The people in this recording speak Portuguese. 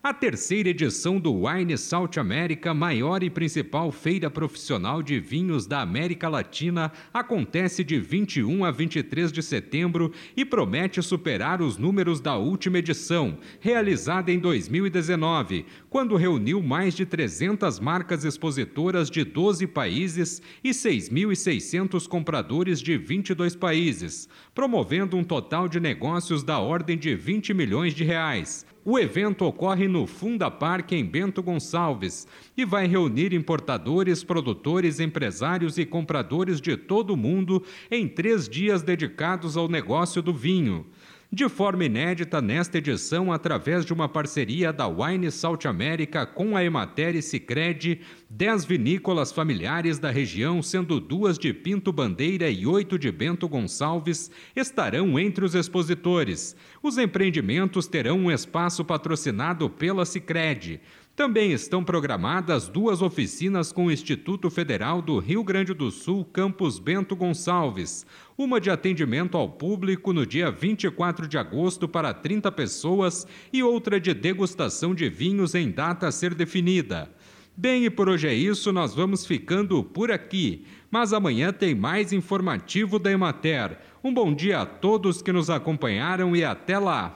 A terceira edição do Wine South America, maior e principal feira profissional de vinhos da América Latina, acontece de 21 a 23 de setembro e promete superar os números da última edição, realizada em 2019, quando reuniu mais de 300 marcas expositoras de 12 países e 6.600 compradores de 22 países, promovendo um total de negócios da ordem de 20 milhões de reais. O evento ocorre no Funda Parque em Bento Gonçalves e vai reunir importadores, produtores, empresários e compradores de todo o mundo em três dias dedicados ao negócio do vinho de forma inédita nesta edição através de uma parceria da Wine South America com a Emater e Sicredi, dez vinícolas familiares da região, sendo duas de Pinto Bandeira e oito de Bento Gonçalves, estarão entre os expositores. Os empreendimentos terão um espaço patrocinado pela Sicredi. Também estão programadas duas oficinas com o Instituto Federal do Rio Grande do Sul, campus Bento Gonçalves. Uma de atendimento ao público no dia 24 de agosto para 30 pessoas e outra de degustação de vinhos em data a ser definida. Bem, e por hoje é isso, nós vamos ficando por aqui. Mas amanhã tem mais informativo da Emater. Um bom dia a todos que nos acompanharam e até lá!